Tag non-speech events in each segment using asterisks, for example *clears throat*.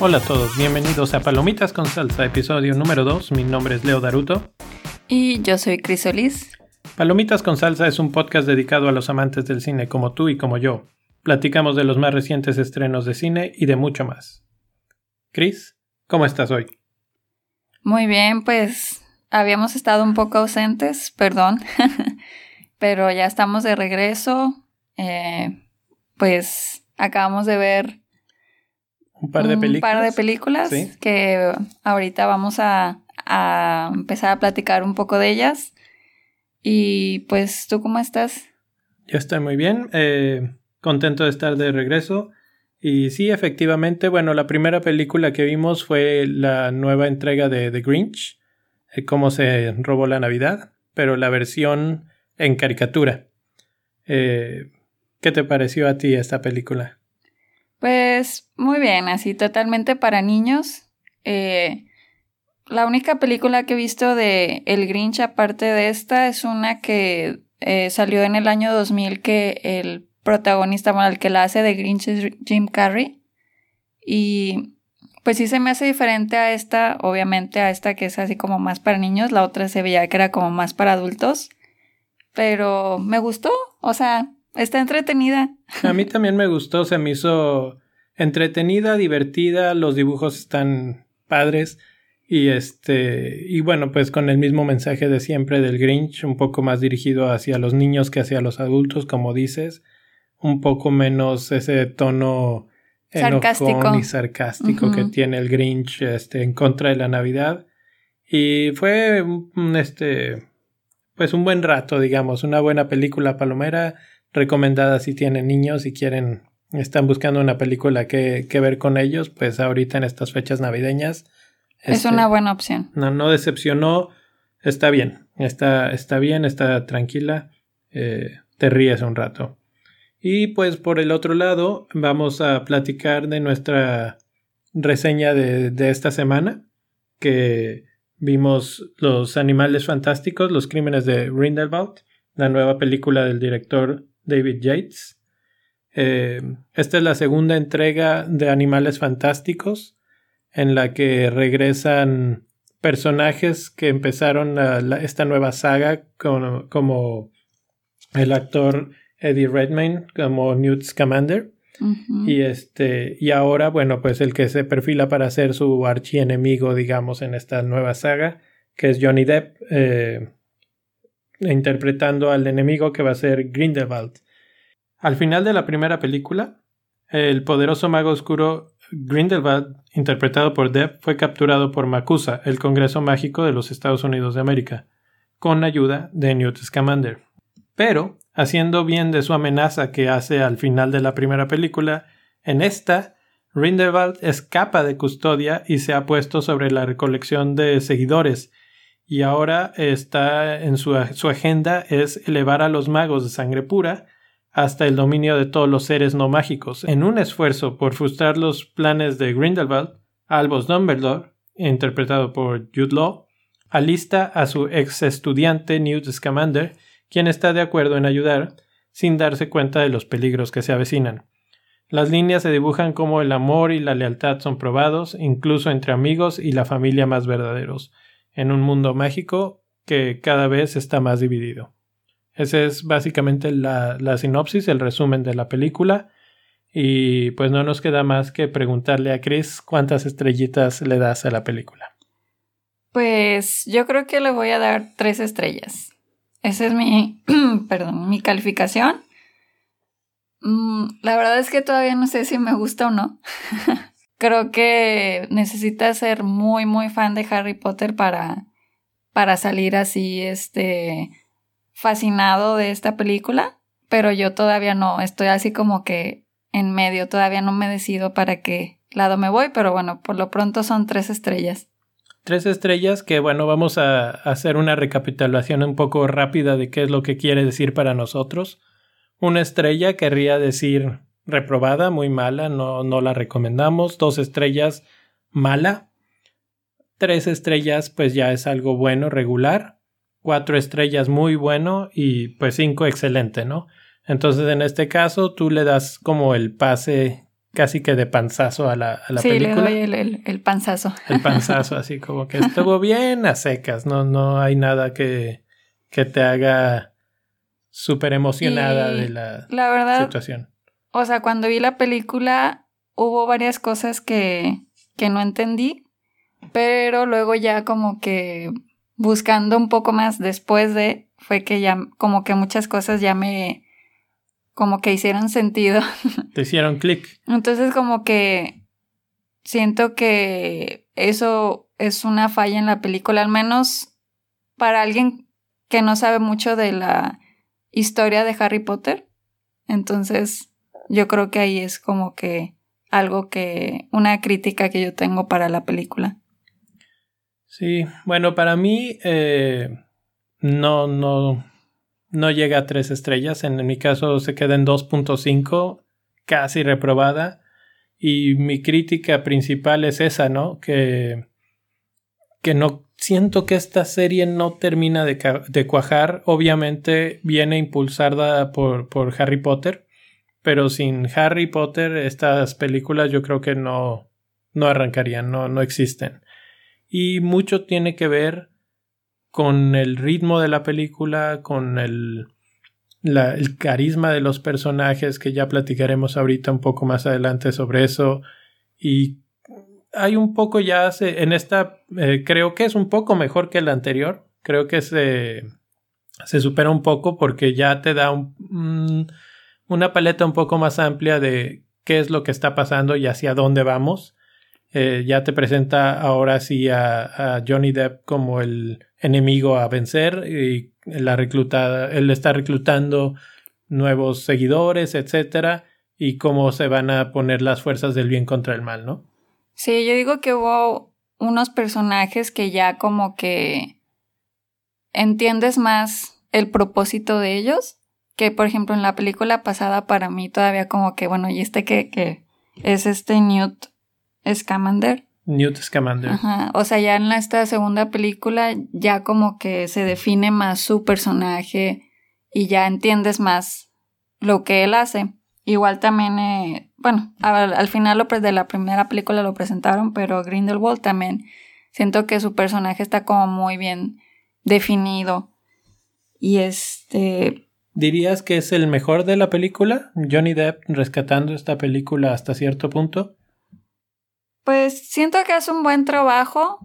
Hola a todos, bienvenidos a Palomitas con Salsa, episodio número 2. Mi nombre es Leo Daruto. Y yo soy Crisolis. Palomitas con Salsa es un podcast dedicado a los amantes del cine como tú y como yo. Platicamos de los más recientes estrenos de cine y de mucho más. Cris, ¿cómo estás hoy? Muy bien, pues habíamos estado un poco ausentes, perdón, *laughs* pero ya estamos de regreso. Eh, pues acabamos de ver un par de películas. par de películas que ahorita vamos a, a, empezar a platicar un poco de ellas. Y pues, ¿tú cómo estás? Yo estoy muy bien, eh, contento de estar de regreso. Y sí, efectivamente, bueno, la primera película que vimos fue la nueva entrega de The Grinch, eh, cómo se robó la Navidad, pero la versión en caricatura. Eh, ¿Qué te pareció a ti esta película? Pues muy bien, así totalmente para niños. Eh, la única película que he visto de El Grinch aparte de esta es una que salió en el año 2000 que el protagonista, bueno, el que la hace de Grinch es Jim Carrey. Y pues sí se me hace diferente a esta, obviamente a esta que es así como más para niños, la otra se veía que era como más para adultos. Pero me gustó, o sea, Está entretenida. A mí también me gustó, se me hizo entretenida, divertida, los dibujos están padres y este y bueno, pues con el mismo mensaje de siempre del Grinch, un poco más dirigido hacia los niños que hacia los adultos, como dices, un poco menos ese tono sarcástico y sarcástico que tiene el Grinch este en contra de la Navidad y fue este pues un buen rato, digamos, una buena película palomera recomendada si tienen niños y quieren, están buscando una película que, que ver con ellos, pues ahorita en estas fechas navideñas. Es una este, buena opción. No, no decepcionó, está bien, está, está bien, está tranquila, eh, te ríes un rato. Y pues por el otro lado vamos a platicar de nuestra reseña de, de esta semana, que vimos Los Animales Fantásticos, Los Crímenes de Grindelwald, la nueva película del director David Yates. Eh, esta es la segunda entrega de Animales Fantásticos, en la que regresan personajes que empezaron esta nueva saga como, el actor Eddie Redmayne, como Newt Scamander. Y este, y ahora, bueno, pues el que se perfila para ser su archienemigo, digamos, en esta nueva saga, que es Johnny Depp, eh, interpretando al enemigo que va a ser Grindelwald. Al final de la primera película, el poderoso mago oscuro Grindelwald, interpretado por Depp, fue capturado por Macusa, el Congreso Mágico de los Estados Unidos de América, con ayuda de Newt Scamander. Pero, haciendo bien de su amenaza que hace al final de la primera película, en esta, Grindelwald escapa de custodia y se ha puesto sobre la recolección de seguidores y ahora está en su, agenda es elevar a los magos de sangre pura hasta el dominio de todos los seres no mágicos. En un esfuerzo por frustrar los planes de Grindelwald, Albus Dumbledore, interpretado por Jude Law, alista a su ex estudiante Newt Scamander, quien está de acuerdo en ayudar, sin darse cuenta de los peligros que se avecinan. Las líneas se dibujan como el amor y la lealtad son probados, incluso entre amigos y la familia más verdaderos en un mundo mágico que cada vez está más dividido. Esa es básicamente la, sinopsis, el resumen de la película. Y pues no nos queda más que preguntarle a Chris cuántas estrellitas le das a la película. Pues yo creo que le voy a dar tres estrellas. Esa es mi, *clears throat* perdón, mi calificación. Mm, la verdad es que todavía no sé si me gusta o no. *laughs* creo que necesitas ser muy, muy fan de Harry Potter para, para salir así, este, fascinado de esta película, pero yo todavía no, estoy así como que en medio, todavía no me decido para qué lado me voy, pero bueno, por lo pronto son tres estrellas. Tres estrellas que bueno, vamos a hacer una recapitulación un poco rápida de qué es lo que quiere decir para nosotros. Una estrella querría decir reprobada, muy mala, no, no la recomendamos. Dos estrellas, mala. Tres estrellas, pues ya es algo bueno, regular. Cuatro estrellas, muy bueno. Y pues cinco, excelente, ¿no? Entonces, en este caso, tú le das como el pase casi que de panzazo a la, a la sí, película. le doy el, el, panzazo. El panzazo, así como que estuvo *laughs* bien a secas, no, no hay nada que, que te haga súper emocionada de la, la verdad, situación. O sea, cuando vi la película hubo varias cosas que, que no entendí, pero luego ya como que buscando un poco más después de, fue que ya como que muchas cosas ya me como que hicieron sentido. *laughs* Te hicieron clic. Entonces como que siento que eso es una falla en la película, al menos para alguien que no sabe mucho de la historia de Harry Potter. Entonces yo creo que ahí es como que algo que, una crítica que yo tengo para la película. Sí, bueno, para mí eh, no, no, no llega a tres estrellas. En, mi caso se queda en 2.5, casi reprobada. Y mi crítica principal es esa, ¿no? Que, que no siento que esta serie no termina de, cuajar. Obviamente viene impulsada por, por, Harry Potter. Pero sin Harry Potter, estas películas yo creo que no, no arrancarían, no, no existen. Y mucho tiene que ver con el ritmo de la película, con el, el carisma de los personajes, que ya platicaremos ahorita un poco más adelante sobre eso. Y hay un poco ya en esta, eh, creo que es un poco mejor que la anterior. Creo que se, se supera un poco porque ya te da un, una paleta un poco más amplia de qué es lo que está pasando y hacia dónde vamos. Eh, ya te presenta ahora sí a, Johnny Depp como el enemigo a vencer y la reclutada, él está reclutando nuevos seguidores, etcétera, y cómo se van a poner las fuerzas del bien contra el mal, ¿no? Sí, yo digo que hubo unos personajes que ya como que entiendes más el propósito de ellos, que por ejemplo en la película pasada para mí todavía como que, bueno, y este que, que es este Newt Scamander. Newt Scamander. Ajá. O sea, ya en esta segunda película ya como que se define más su personaje y ya entiendes más lo que él hace. Igual también, eh, bueno, al, final de la primera película lo presentaron, pero Grindelwald también siento que su personaje está como muy bien definido. Y este... ¿Dirías que es el mejor de la película? Johnny Depp rescatando esta película hasta cierto punto. Pues siento que es un buen trabajo,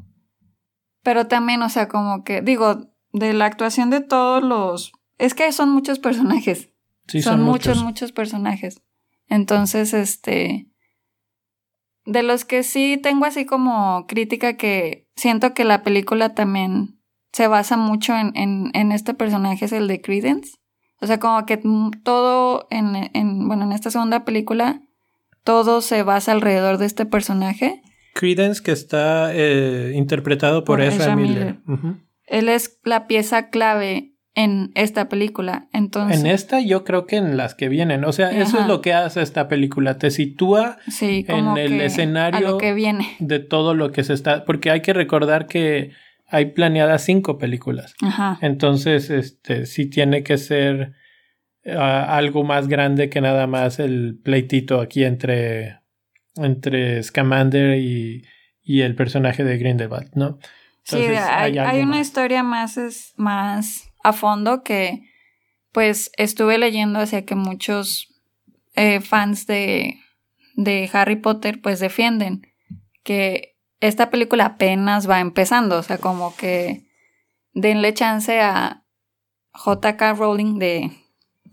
pero también, o sea, como que, digo, de la actuación de todos los... Es que son muchos personajes. Sí, son, muchos, muchos personajes. Entonces, este... De los que sí tengo así como crítica que siento que la película también se basa mucho en, en, en este personaje, es el de Credence. O sea, como que todo en, en, bueno, en esta segunda película todo se basa alrededor de este personaje. Credence, que está eh, interpretado por, Ezra, Miller. Él es la pieza clave en esta película. Entonces, en esta yo creo que en las que vienen. O sea, eso es lo que hace esta película. Te sitúa en el escenario que viene. de todo lo que se está. Porque hay que recordar que hay planeadas cinco películas. Entonces, este, sí tiene que ser algo más grande que nada más el pleitito aquí entre, entre Scamander y, y el personaje de Grindelwald, ¿no? sí, hay, hay, una historia más, es, más a fondo que pues estuve leyendo hacia que muchos eh, fans de, de Harry Potter pues defienden que esta película apenas va empezando, o sea, como que denle chance a JK Rowling de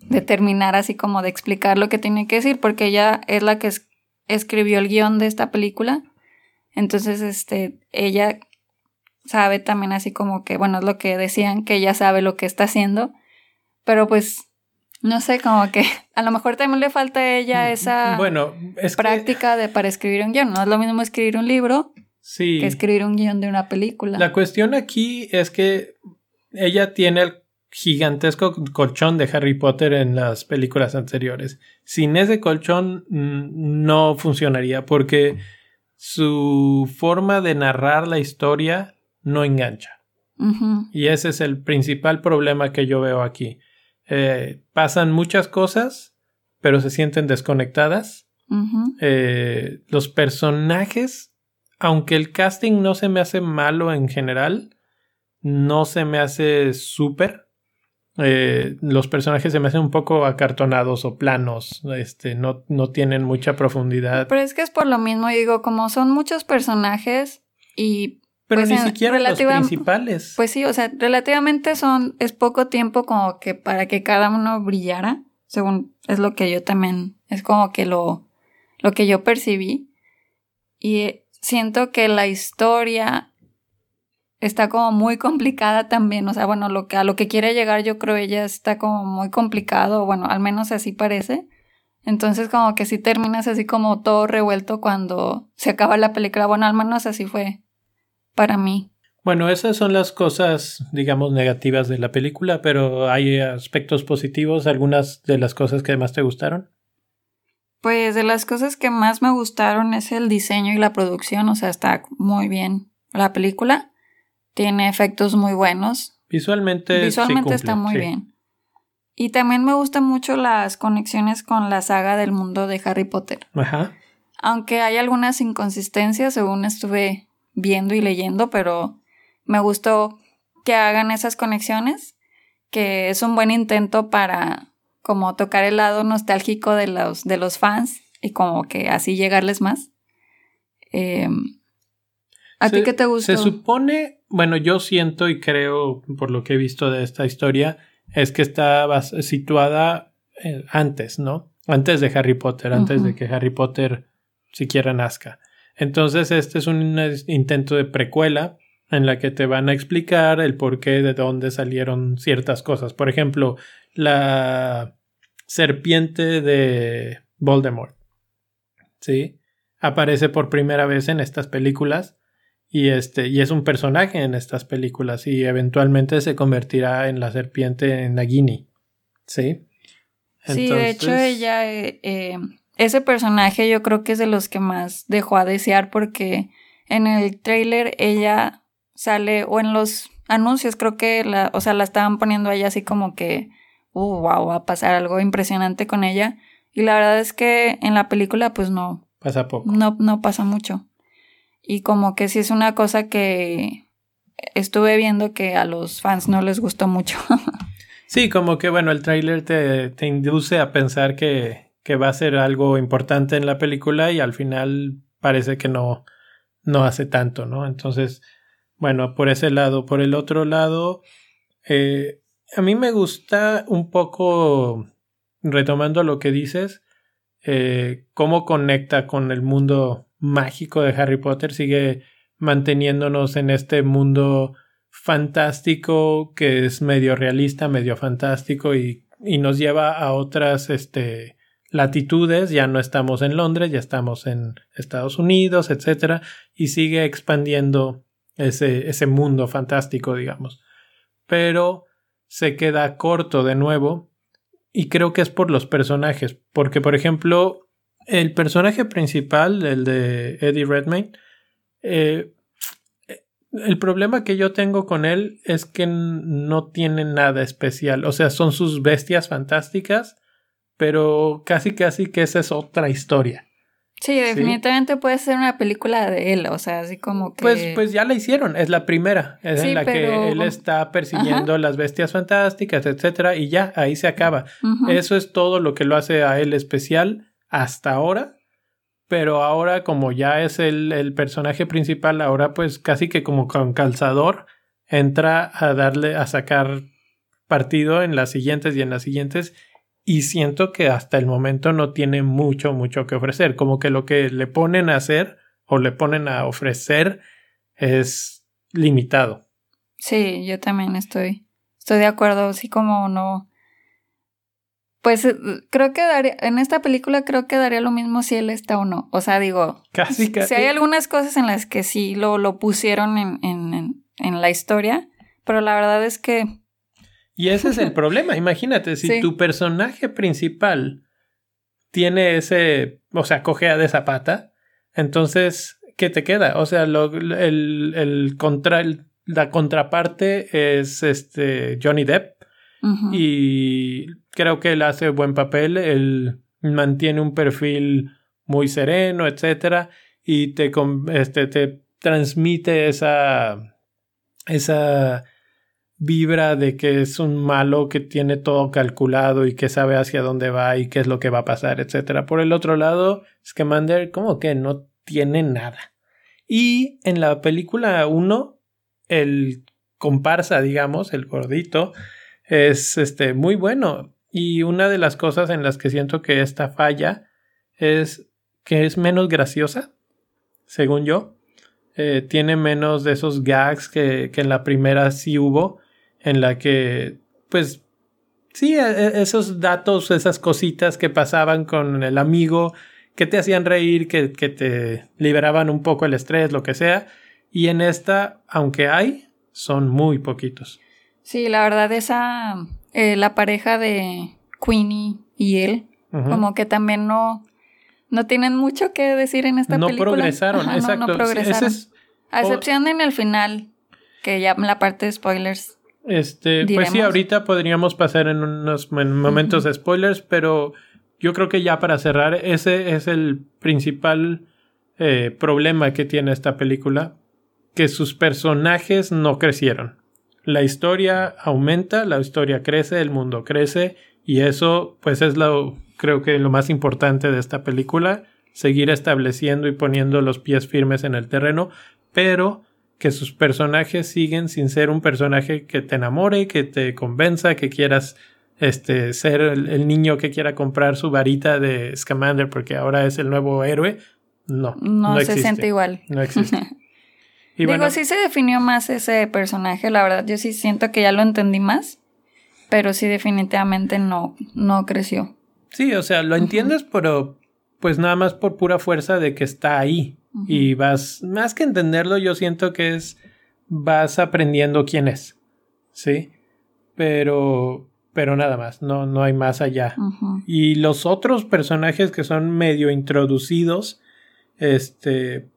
de terminar así como de explicar lo que tiene que decir, porque ella es la que escribió el guion de esta película. Entonces, este, ella sabe también así como que, bueno, es lo que decían, que ella sabe lo que está haciendo, pero pues, no sé, como que *laughs* a lo mejor también le falta a ella mm, esa bueno, práctica de para escribir un guion. No es lo mismo escribir un libro que escribir un guion de una película. La cuestión aquí es que ella tiene el gigantesco colchón de Harry Potter en las películas anteriores. Sin ese colchón mm, no funcionaría porque su forma de narrar la historia no engancha. Y ese es el principal problema que yo veo aquí. Eh, pasan muchas cosas, pero se sienten desconectadas. Eh, los personajes, aunque el casting no se me hace malo en general, no se me hace súper. Eh, los personajes se me hacen un poco acartonados o planos, este, no, no tienen mucha profundidad. Pero es que es por lo mismo, digo, como son muchos personajes y... Pero pues, ni siquiera los principales. Pues sí, o sea, relativamente son, es poco tiempo como que para que cada uno brillara, según es lo que yo también, es como que lo, lo que yo percibí. Y siento que la historia está como muy complicada también. O sea, bueno, lo que, a lo que quiere llegar yo creo ella está como muy complicado, bueno, al menos así parece. Entonces como que sí terminas así como todo revuelto cuando se acaba la película. Bueno, al menos así fue para mí. Bueno, esas son las cosas, digamos, negativas de la película, pero hay aspectos positivos, algunas de las cosas que más te gustaron. Pues de las cosas que más me gustaron es el diseño y la producción, o sea, está muy bien la película. Tiene efectos muy buenos. Visualmente, Visualmente está muy bien. Y también me gustan mucho las conexiones con la saga del mundo de Harry Potter. Ajá. Aunque hay algunas inconsistencias según estuve viendo y leyendo, pero me gustó que hagan esas conexiones, que es un buen intento para como tocar el lado nostálgico de los, de los fans y como que así llegarles más. Eh, ¿A ti qué te gusta? Se supone, bueno, yo siento y creo, por lo que he visto de esta historia, es que está situada eh, antes, ¿no? Antes de Harry Potter, antes de que Harry Potter siquiera nazca. Entonces, este es un intento de precuela en la que te van a explicar el porqué de dónde salieron ciertas cosas. Por ejemplo, la serpiente de Voldemort. ¿Sí? Aparece por primera vez en estas películas y este, y es un personaje en estas películas y eventualmente se convertirá en la serpiente en Nagini. ¿Sí? Sí, de hecho ella, eh, eh, ese personaje yo creo que es de los que más dejó a desear porque en el trailer ella sale, o en los anuncios creo que la, o sea, la estaban poniendo ahí así como que, uh, wow, va a pasar algo impresionante con ella. Y la verdad es que en la película pues no. Pasa poco. No, no pasa mucho. Y como que sí es una cosa que estuve viendo que a los fans no les gustó mucho. *laughs* sí, como que bueno, el tráiler te, te, induce a pensar que, que, va a ser algo importante en la película y al final parece que no, no hace tanto, ¿no? Entonces, bueno, por ese lado. Por el otro lado, eh, a mí me gusta un poco, retomando lo que dices, eh, cómo conecta con el mundo mágico de Harry Potter sigue manteniéndonos en este mundo fantástico que es medio realista, medio fantástico y, y nos lleva a otras este, latitudes, ya no estamos en Londres, ya estamos en Estados Unidos, etcétera, y sigue expandiendo ese, ese mundo fantástico, digamos. Pero se queda corto de nuevo y creo que es por los personajes, porque por ejemplo el personaje principal, el de Eddie Redmayne, eh, el problema que yo tengo con él es que no tiene nada especial. O sea, son sus bestias fantásticas, pero casi casi que esa es otra historia. Sí, definitivamente puede ser una película de él, o sea, así como que... Pues, pues ya la hicieron, es la primera, es en la que él está persiguiendo las bestias fantásticas, etcétera, y ya, ahí se acaba. Eso es todo lo que lo hace a él especial hasta ahora, pero ahora como ya es el, personaje principal, ahora pues casi que como con calzador entra a darle, a sacar partido en las siguientes y en las siguientes y siento que hasta el momento no tiene mucho, mucho que ofrecer, como que lo que le ponen a hacer o le ponen a ofrecer es limitado. Sí, yo también estoy, estoy de acuerdo, así como no, pues eh, creo que daría, en esta película creo que daría lo mismo si él está o no. O sea, digo, casi, Si hay algunas cosas en las que sí lo, lo pusieron en, en, en, la historia, pero la verdad es que... Y ese es el *laughs* problema. Imagínate, si tu personaje principal tiene ese, o sea, cojea de zapata, entonces, ¿qué te queda? O sea, lo, el, el contra, la contraparte es este Johnny Depp. Y creo que él hace buen papel. Él mantiene un perfil muy sereno, etcétera. Y te, este, te transmite esa, esa vibra de que es un malo que tiene todo calculado y que sabe hacia dónde va y qué es lo que va a pasar, etcétera. Por el otro lado, Scamander como que no tiene nada. Y en la película 1, el comparsa, digamos, el gordito, es este muy bueno. Y una de las cosas en las que siento que esta falla es que es menos graciosa, según yo. Eh, tiene menos de esos gags que, que en la primera sí hubo, en la que, pues, sí, e, e, esos datos, esas cositas que pasaban con el amigo, que te hacían reír, que, que te liberaban un poco el estrés, lo que sea. Y en esta, aunque hay, son muy poquitos. Sí, la verdad, esa, eh, la pareja de Queenie y él, como que también no, no tienen mucho que decir en esta película. No progresaron, exacto. No, progresaron. A excepción en el final, que ya la parte de spoilers. Este, pues sí, ahorita podríamos pasar en unos momentos de spoilers, pero yo creo que ya para cerrar, ese es el principal eh, problema que tiene esta película, que sus personajes no crecieron. La historia aumenta, la historia crece, el mundo crece y eso pues es lo creo que lo más importante de esta película, seguir estableciendo y poniendo los pies firmes en el terreno, pero que sus personajes siguen sin ser un personaje que te enamore, que te convenza, que quieras este, ser el, niño que quiera comprar su varita de Scamander porque ahora es el nuevo héroe. No, no, se siente igual. No existe. *laughs* y Digo, sí se definió más ese personaje, la verdad, yo sí siento que ya lo entendí más, pero sí definitivamente no, no creció. Sí, o sea, lo entiendes, pero pues nada más por pura fuerza de que está ahí. Y vas, más que entenderlo, yo siento que es, vas aprendiendo quién es. Sí. Pero pero nada más, no, no hay más allá. Y los otros personajes que son medio introducidos, este,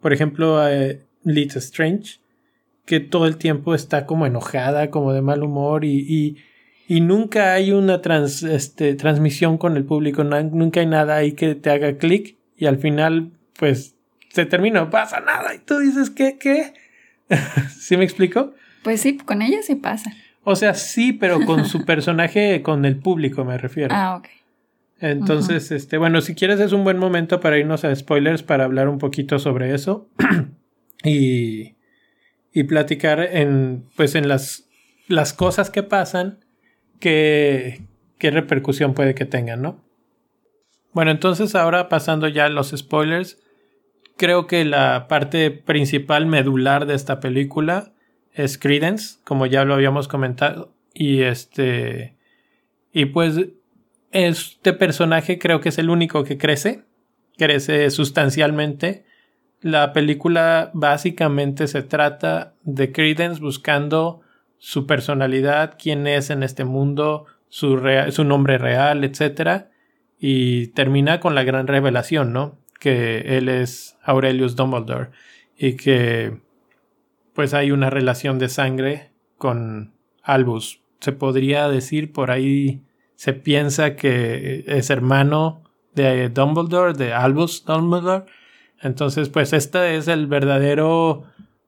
por ejemplo, eh, Liz Strange, que todo el tiempo está como enojada, como de mal humor y, y, y nunca hay una trans, este, transmisión con el público, nunca hay nada ahí que te haga clic y al final, pues, se termina, no pasa nada y tú dices, ¿qué? ¿Qué? *laughs* ¿Sí me explico? Pues sí, con ella sí pasa. O sea, sí, pero con su *laughs* personaje, con el público me refiero. Ah, ok. Entonces, este, bueno, si quieres es un buen momento para irnos a spoilers para hablar un poquito sobre eso *clears throat* y, y platicar en, pues, en las, las cosas que pasan, que, qué repercusión puede que tengan, ¿no? Bueno, entonces ahora pasando ya a los spoilers, creo que la parte principal medular de esta película es Credence, como ya lo habíamos comentado. Y este. Y pues este personaje creo que es el único que crece. Crece sustancialmente. La película básicamente se trata de Credence buscando su personalidad, quién es en este mundo, su, nombre real, etc. Y termina con la gran revelación, ¿no? Que él es Aurelius Dumbledore y que pues hay una relación de sangre con Albus. Se podría decir por ahí, se piensa que es hermano de Dumbledore, de Albus Dumbledore. Entonces, pues este es el verdadero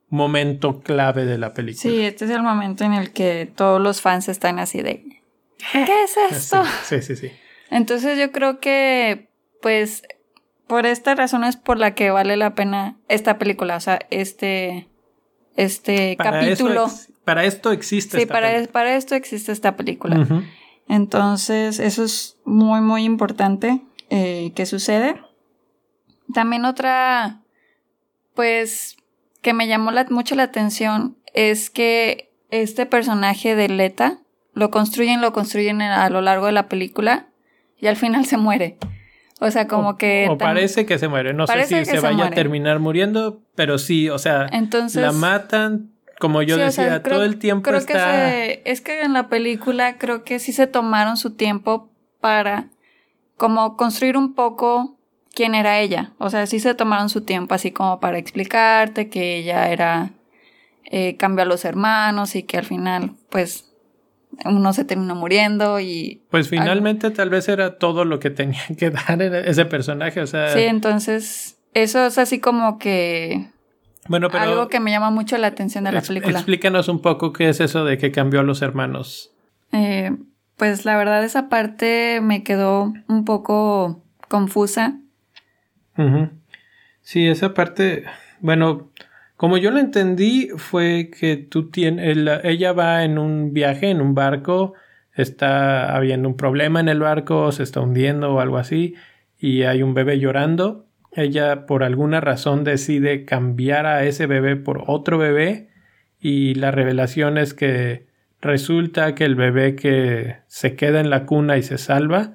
momento clave de la película. Sí, este es el momento en el que todos los fans están así de ¿qué es *laughs* esto? Sí, sí, sí. Entonces yo creo que pues por esta razón es por la que vale la pena esta película, o sea, este este capítulo. para esto existe. Sí, para, para esto existe esta película. Entonces, eso es muy, muy importante eh, que sucede. También otra, pues, que me llamó mucho la atención es que este personaje de Leta lo construyen, lo construyen a lo largo de la película y al final se muere. O sea, como que... O parece que se muere. No sé si se, vaya a terminar muriendo, pero sí, o sea, la matan, como yo decía, todo el tiempo creo está... Que es que en la película creo que sí se tomaron su tiempo para como construir un poco quién era ella. O sea, sí se tomaron su tiempo así como para explicarte que ella era... Eh, cambió a los hermanos y que al final, pues, uno se terminó muriendo y... Pues finalmente tal vez era todo lo que tenía *laughs* que dar ese personaje, o sea... Sí, entonces eso es así como que bueno, pero Algo que me llama mucho la atención de la película. Explícanos un poco qué es eso de que cambió a los hermanos. Eh, pues la verdad esa parte me quedó un poco confusa. Sí, esa parte, bueno, como yo lo entendí fue que tú tienes, ella va en un viaje, en un barco, está habiendo un problema en el barco, se está hundiendo o algo así, y hay un bebé llorando. Ella por alguna razón decide cambiar a ese bebé por otro bebé y la revelación es que resulta que el bebé que se queda en la cuna y se salva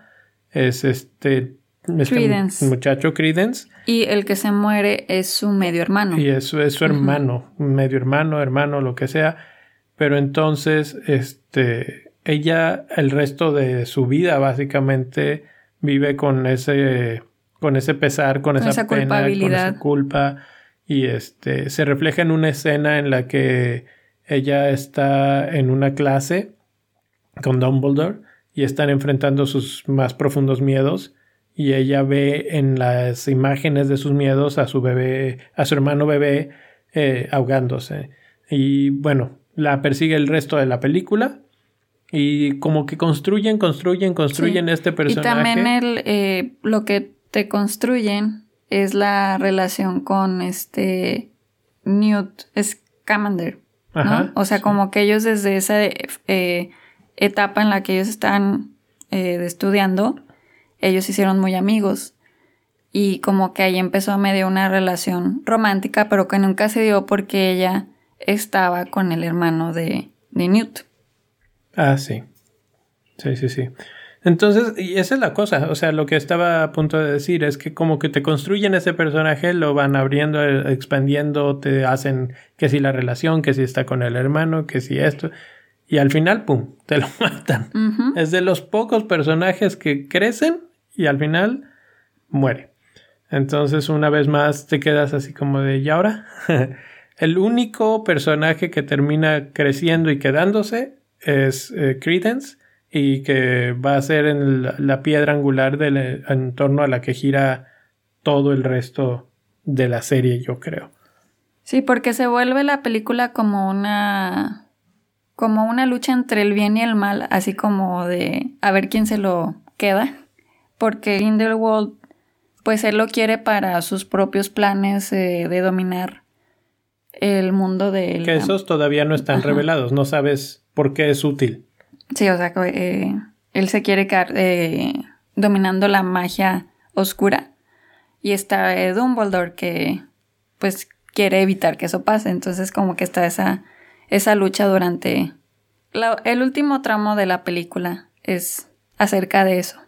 es este, este muchacho Credence. Y el que se muere es su medio hermano. Y eso es su hermano, medio hermano, hermano, lo que sea. Pero entonces, este, ella el resto de su vida básicamente vive con ese con ese pesar, con, esa, pena, con esa culpa. Y este se refleja en una escena en la que ella está en una clase con Dumbledore y están enfrentando sus más profundos miedos y ella ve en las imágenes de sus miedos a su bebé, a su hermano bebé eh, ahogándose. Y bueno, la persigue el resto de la película y como que construyen, construyen, construyen este personaje. Y también el, eh, lo que te construyen es la relación con este Newt Scamander, ¿no? o sea, como que ellos desde esa eh, etapa en la que ellos están eh, estudiando, ellos se hicieron muy amigos. Y como que ahí empezó a medio una relación romántica, pero que nunca se dio porque ella estaba con el hermano de, de Newt. Ah, sí. Sí, sí, sí. Entonces, y esa es la cosa, o sea, lo que estaba a punto de decir es que como que te construyen ese personaje, lo van abriendo, eh, expandiendo, te hacen que si la relación, que si está con el hermano, que si esto, y al final, ¡pum!, te lo *laughs* matan. Es de los pocos personajes que crecen y al final muere. Entonces, una vez más, te quedas así como de, ¿y ahora? *laughs* el único personaje que termina creciendo y quedándose es eh, Credence y que va a ser en la, piedra angular del, en torno a la que gira todo el resto de la serie, yo creo. Sí, porque se vuelve la película como una como una lucha entre el bien y el mal, así como de a ver quién se lo queda, porque Grindelwald pues él lo quiere para sus propios planes eh, de dominar el mundo de Que esos todavía no están revelados, no sabes por qué es útil. Sí, o sea, eh, él se quiere quedar eh, dominando la magia oscura. Y está Dumbledore que pues quiere evitar que eso pase. Entonces como que está esa, esa lucha durante... el último tramo de la película es acerca de eso.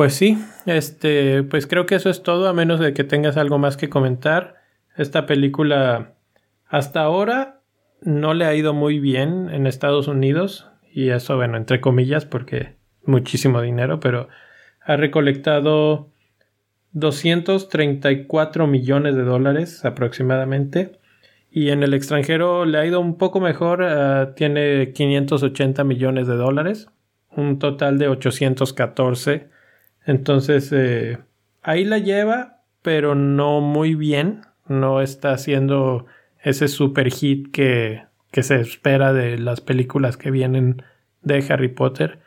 Pues sí, este, pues creo que eso es todo, a menos de que tengas algo más que comentar. Esta película hasta ahora no le ha ido muy bien en Estados Unidos y eso, bueno, entre comillas, porque muchísimo dinero, pero ha recolectado 234 millones de dólares aproximadamente. Y en el extranjero le ha ido un poco mejor, ah, tiene 580 millones de dólares, un total de 814. Entonces, eh, ahí la lleva, pero no muy bien, no está haciendo ese super hit que, que se espera de las películas que vienen de Harry Potter.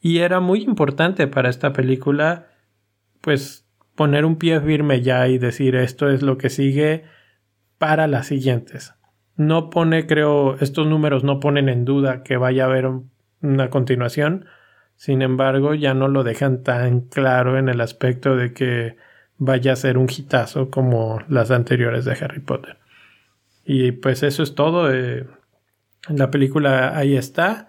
Y era muy importante para esta película, pues, poner un pie firme ya y decir esto es lo que sigue para las siguientes. No pone, creo, estos números no ponen en duda que vaya a haber una continuación. Sin embargo, ya no lo dejan tan claro en el aspecto de que vaya a ser un hitazo como las anteriores de Harry Potter. Y pues eso es todo. Eh, la película ahí está.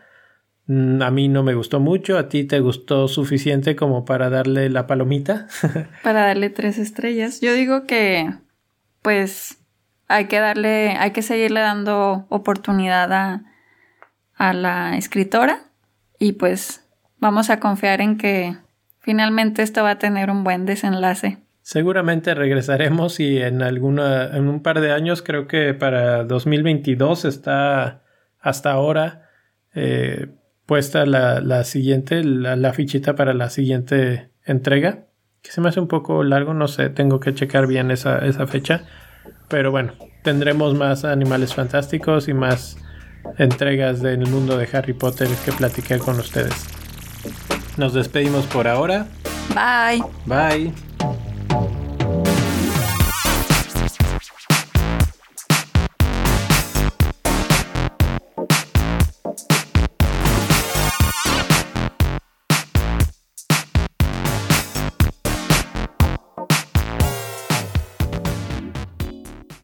Mm, a mí no me gustó mucho, a ti te gustó suficiente como para darle la palomita. *laughs* para darle tres estrellas. Yo digo que, pues, hay que darle, hay que seguirle dando oportunidad a, a la escritora y pues vamos a confiar en que finalmente esto va a tener un buen desenlace. Seguramente regresaremos y en alguna, en un par de años, creo que para 2022 está hasta ahora eh, puesta la, la siguiente, la, fichita para la siguiente entrega, que se me hace un poco largo, no sé, tengo que checar bien esa, esa fecha, pero bueno, tendremos más animales fantásticos y más entregas del mundo de Harry Potter que platiqué con ustedes. Nos despedimos por ahora. Bye. Bye.